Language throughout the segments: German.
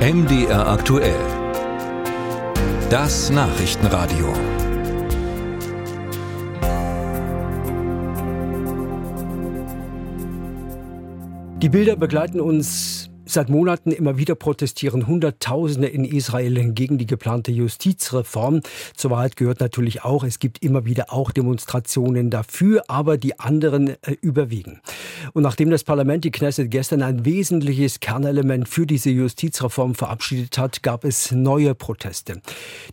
MDR aktuell. Das Nachrichtenradio. Die Bilder begleiten uns Seit Monaten immer wieder protestieren Hunderttausende in Israel gegen die geplante Justizreform. Zur Wahrheit gehört natürlich auch, es gibt immer wieder auch Demonstrationen dafür, aber die anderen äh, überwiegen. Und nachdem das Parlament, die Knesset, gestern ein wesentliches Kernelement für diese Justizreform verabschiedet hat, gab es neue Proteste.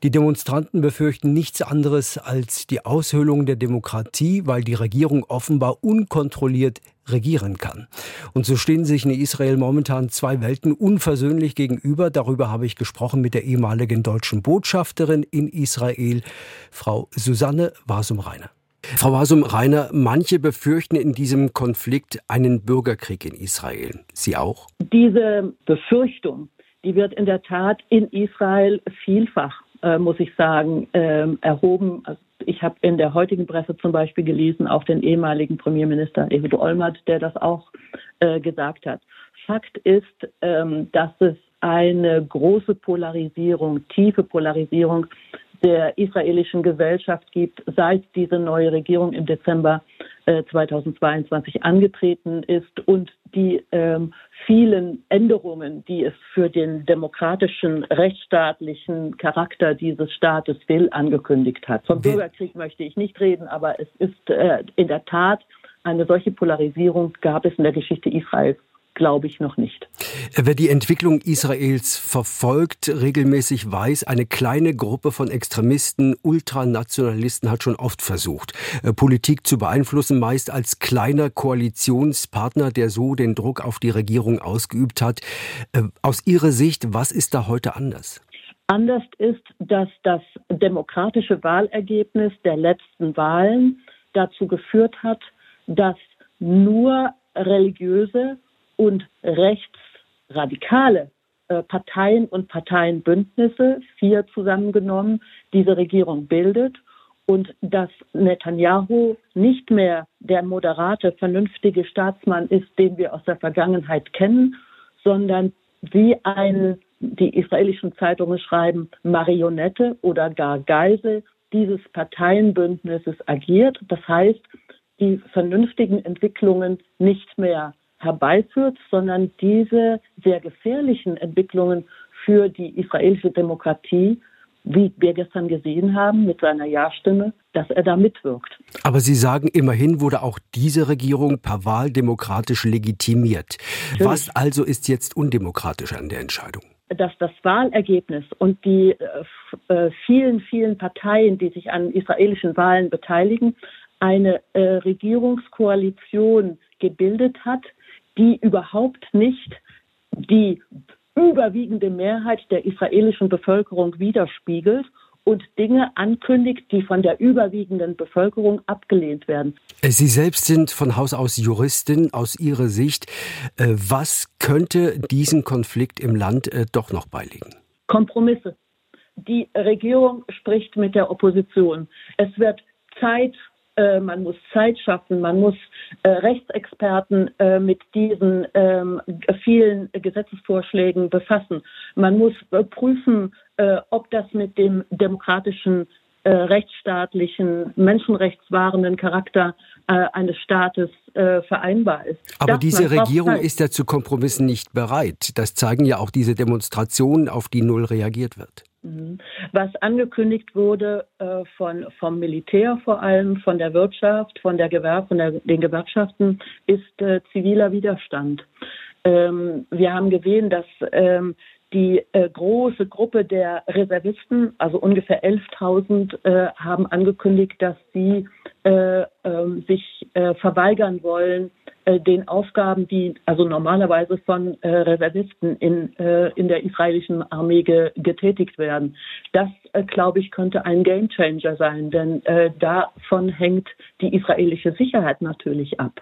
Die Demonstranten befürchten nichts anderes als die Aushöhlung der Demokratie, weil die Regierung offenbar unkontrolliert regieren kann. Und so stehen sich in Israel momentan zwei Welten unversöhnlich gegenüber. Darüber habe ich gesprochen mit der ehemaligen deutschen Botschafterin in Israel, Frau Susanne Wasum-Reiner. Frau Wasum-Reiner, manche befürchten in diesem Konflikt einen Bürgerkrieg in Israel. Sie auch? Diese Befürchtung, die wird in der Tat in Israel vielfach äh, muss ich sagen, äh, erhoben. Also ich habe in der heutigen Presse zum Beispiel gelesen, auch den ehemaligen Premierminister Ehud Olmert, der das auch äh, gesagt hat. Fakt ist, ähm, dass es eine große Polarisierung, tiefe Polarisierung der israelischen Gesellschaft gibt, seit diese neue Regierung im Dezember äh, 2022 angetreten ist und die ähm, vielen Änderungen, die es für den demokratischen, rechtsstaatlichen Charakter dieses Staates will, angekündigt hat. Vom Bürgerkrieg möchte ich nicht reden, aber es ist äh, in der Tat eine solche Polarisierung gab es in der Geschichte Israels glaube ich noch nicht. Wer die Entwicklung Israels verfolgt, regelmäßig weiß, eine kleine Gruppe von Extremisten, Ultranationalisten hat schon oft versucht, äh, Politik zu beeinflussen, meist als kleiner Koalitionspartner, der so den Druck auf die Regierung ausgeübt hat. Äh, aus Ihrer Sicht, was ist da heute anders? Anders ist, dass das demokratische Wahlergebnis der letzten Wahlen dazu geführt hat, dass nur religiöse und rechtsradikale äh, Parteien und Parteienbündnisse, vier zusammengenommen, diese Regierung bildet und dass Netanyahu nicht mehr der moderate, vernünftige Staatsmann ist, den wir aus der Vergangenheit kennen, sondern wie ein, die israelischen Zeitungen schreiben, Marionette oder gar Geisel dieses Parteienbündnisses agiert. Das heißt, die vernünftigen Entwicklungen nicht mehr herbeiführt, sondern diese sehr gefährlichen Entwicklungen für die israelische Demokratie, wie wir gestern gesehen haben mit seiner Ja-Stimme, dass er da mitwirkt. Aber Sie sagen, immerhin wurde auch diese Regierung per Wahl demokratisch legitimiert. Natürlich. Was also ist jetzt undemokratisch an der Entscheidung? dass das Wahlergebnis und die äh, äh vielen, vielen Parteien, die sich an israelischen Wahlen beteiligen, eine äh, Regierungskoalition gebildet hat, die überhaupt nicht die überwiegende Mehrheit der israelischen Bevölkerung widerspiegelt und Dinge ankündigt, die von der überwiegenden Bevölkerung abgelehnt werden. Sie selbst sind von Haus aus Juristin. Aus Ihrer Sicht, äh, was könnte diesen Konflikt im Land äh, doch noch beilegen? Kompromisse. Die Regierung spricht mit der Opposition. Es wird Zeit äh, man muss Zeit schaffen, man muss äh, Rechtsexperten äh, mit diesen ähm, vielen Gesetzesvorschlägen befassen. Man muss äh, prüfen, äh, ob das mit dem demokratischen, rechtsstaatlichen, menschenrechtswahrenden Charakter eines Staates vereinbar ist. Aber das diese Regierung ist ja zu Kompromissen nicht bereit. Das zeigen ja auch diese Demonstrationen, auf die null reagiert wird. Mhm. Was angekündigt wurde äh, von, vom Militär vor allem, von der Wirtschaft, von, der Gewerb, von der, den Gewerkschaften, ist äh, ziviler Widerstand. Ähm, wir haben gesehen, dass ähm, die äh, große Gruppe der Reservisten, also ungefähr 11.000, äh, haben angekündigt, dass sie äh, ähm, sich äh, verweigern wollen, äh, den Aufgaben, die also normalerweise von äh, Reservisten in, in der israelischen Armee ge getätigt werden. Das, glaube ich, könnte ein Gamechanger sein, denn davon hängt die israelische Sicherheit natürlich ab.